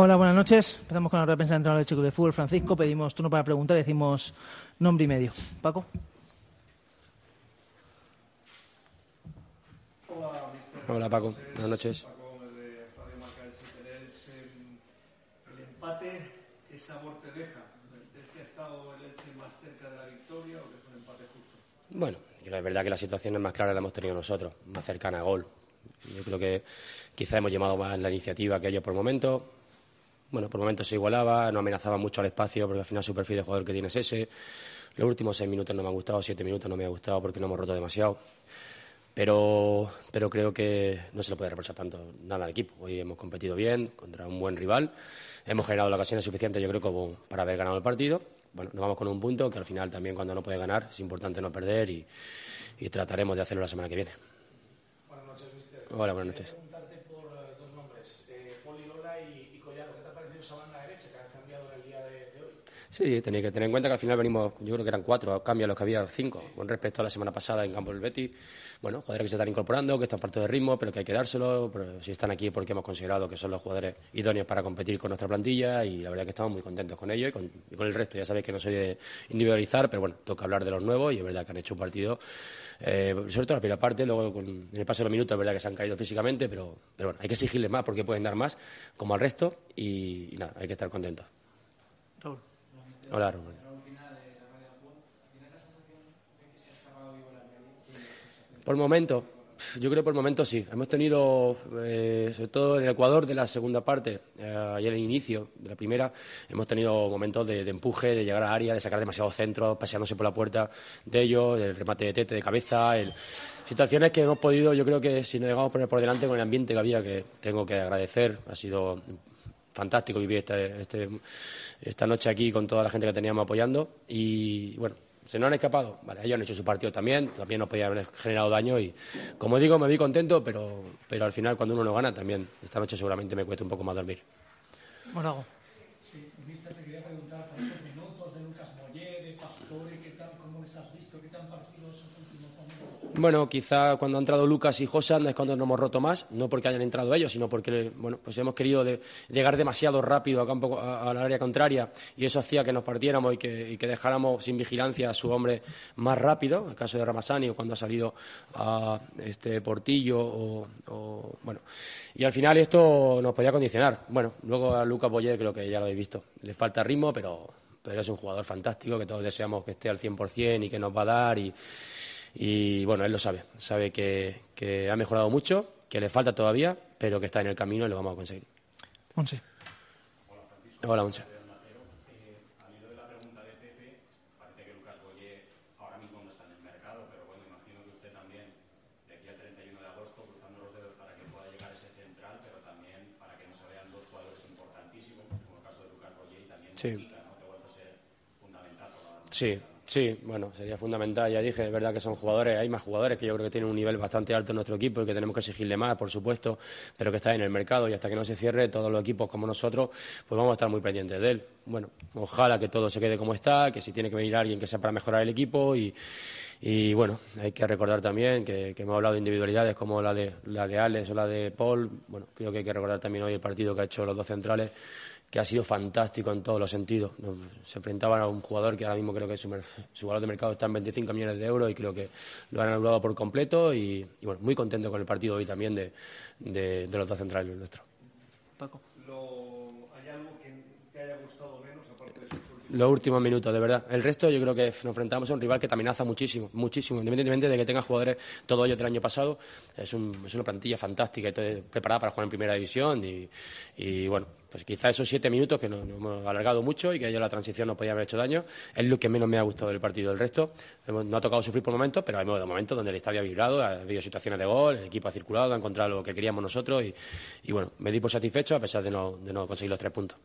Hola, buenas noches. Empezamos con la rueda de entrenador del Chico de Fútbol, Francisco. Pedimos turno para preguntar y decimos nombre y medio. Paco. Hola, Paco. Buenas noches. Paco, de Radio Marca del Elche. El empate, ¿qué sabor te deja? ¿Es que ha estado el Elche más cerca de la victoria o que es un empate justo? Bueno, es verdad que las situaciones más claras las hemos tenido nosotros, más cercana a gol. Yo creo que quizá hemos llevado más la iniciativa que ellos por momentos. Bueno, por momentos se igualaba, no amenazaba mucho al espacio porque al final su perfil de jugador que tiene es ese. Los últimos seis minutos no me han gustado, siete minutos no me ha gustado porque no hemos roto demasiado. Pero, pero creo que no se le puede reprochar tanto nada al equipo. Hoy hemos competido bien contra un buen rival. Hemos generado las ocasiones suficientes, yo creo, como para haber ganado el partido. Bueno, nos vamos con un punto que al final también cuando no puede ganar es importante no perder y, y trataremos de hacerlo la semana que viene. Buenas noches, mister. Hola, buenas noches. Quería preguntarte por eh, dos nombres, eh, Poli Lola y, y Collado. ¿Qué te ha parecido esa banda derecha que han cambiado en el día de, de hoy? Sí, tenéis que tener en cuenta que al final venimos, yo creo que eran cuatro cambios los que había cinco, con respecto a la semana pasada en campo del Betis. Bueno, jugadores que se están incorporando, que están parte de ritmo, pero que hay que dárselo. Pero si están aquí porque hemos considerado que son los jugadores idóneos para competir con nuestra plantilla y la verdad que estamos muy contentos con ellos y con, el resto. Ya sabéis que no soy de individualizar, pero bueno, toca hablar de los nuevos y es verdad que han hecho un partido, eh, sobre todo la primera parte, luego con, en el paso de los minutos es verdad que se han caído físicamente, pero, pero bueno, hay que exigirles más porque pueden dar más, como al resto, y, nada, hay que estar contentos. Hola. Por momento, yo creo por momento sí. Hemos tenido, eh, sobre todo en el Ecuador de la segunda parte, eh, ayer en el inicio de la primera, hemos tenido momentos de, de empuje, de llegar a área, de sacar demasiados centros, paseándose por la puerta de ellos, el remate de tete de cabeza, el... situaciones que hemos podido, yo creo que si nos llegamos a poner por delante con el ambiente que había, que tengo que agradecer, ha sido fantástico vivir este, este, esta noche aquí con toda la gente que teníamos apoyando y bueno, se nos han escapado. Vale, ellos han hecho su partido también, también nos podían haber generado daño y como digo, me vi contento, pero, pero al final cuando uno no gana también, esta noche seguramente me cuesta un poco más dormir. Sí, te quería preguntar por esos minutos de Lucas de Pastore, ¿qué tal, cómo les has visto? ¿Qué esos últimos momentos? Bueno, quizá cuando han entrado Lucas y Josan es cuando nos hemos roto más, no porque hayan entrado ellos, sino porque bueno, pues hemos querido de- llegar demasiado rápido a campo, a, a la área contraria y eso hacía que nos partiéramos y que, y que dejáramos sin vigilancia a su hombre más rápido, el caso de Ramasani o cuando ha salido a este Portillo o, o, bueno, y al final esto nos podía condicionar. Bueno, luego a Lucas Boyer creo que ya lo habéis visto, le falta ritmo, pero, pero es un jugador fantástico que todos deseamos que esté al 100% y que nos va a dar y y bueno, él lo sabe, sabe que, que ha mejorado mucho, que le falta todavía, pero que está en el camino y lo vamos a conseguir. Once. Hola, Monse. Al hilo de la pregunta de Pepe, parece que Lucas Boyer ahora mismo no está en el mercado, pero bueno, imagino que usted también, de aquí al 31 de agosto, cruzando los dedos para que pueda llegar ese central, pero también para que no se vean dos jugadores importantísimos, como el caso de Lucas Boyer y también Sí. Mujica, ¿no? Que ha vuelto a ser fundamental para la Sí, sí, bueno, sería fundamental, ya dije, es verdad que son jugadores, hay más jugadores que yo creo que tienen un nivel bastante alto en nuestro equipo y que tenemos que exigirle más, por supuesto, pero que está en el mercado y hasta que no se cierre, todos los equipos como nosotros, pues vamos a estar muy pendientes de él. Bueno, ojalá que todo se quede como está, que si tiene que venir alguien que sea para mejorar el equipo y, y bueno, hay que recordar también que, que hemos hablado de individualidades como la de, la de Alex o la de Paul, bueno, creo que hay que recordar también hoy el partido que ha hecho los dos centrales, que ha sido fantástico en todos los sentidos. Nos- Se enfrentaban a un jugador que ahora mismo creo que su, mer- su valor de mercado está en 25 millones de euros y creo que lo han anulado por completo y, y bueno, muy contento con el partido hoy también de, de- de los dos centrales nuestros. Paco. Lo- ¿Hay algo que te haya gustado menos, aparte de esos últimos? Los últimos minutos, de verdad. El resto yo creo que nos enfrentamos a un rival que amenaza muchísimo, muchísimo, independientemente de que tenga jugadores todos ellos del año pasado. Es, un- es una plantilla fantástica y preparada para jugar en primera división y, y, bueno, pues quizá esos siete minutos que nos, hemos alargado mucho y que ellos la transición nos podía haber hecho daño es lo que menos me ha gustado del partido. El resto hemos- no ha tocado sufrir por momentos, pero hemos habido momentos donde el estadio ha vibrado, ha habido situaciones de gol, el equipo ha circulado, ha encontrado lo que queríamos nosotros y, y bueno, me di por satisfecho a pesar de no, de no conseguir los tres puntos.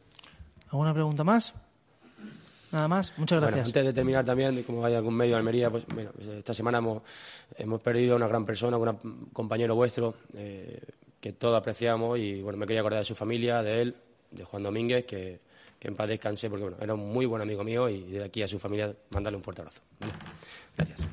¿Alguna pregunta más? Nada más. Muchas Bueno, gracias. antes de terminar también, como hay algún medio de Almería, pues bueno, pues, esta semana hemos, hemos perdido a una gran persona, un compañero vuestro eh, que todos apreciamos y bueno, me quería acordar de su familia, de él, de Juan Domínguez, que, que en paz descanse porque bueno, era un muy buen amigo mío y de aquí a su familia mandarle un fuerte abrazo. Gracias.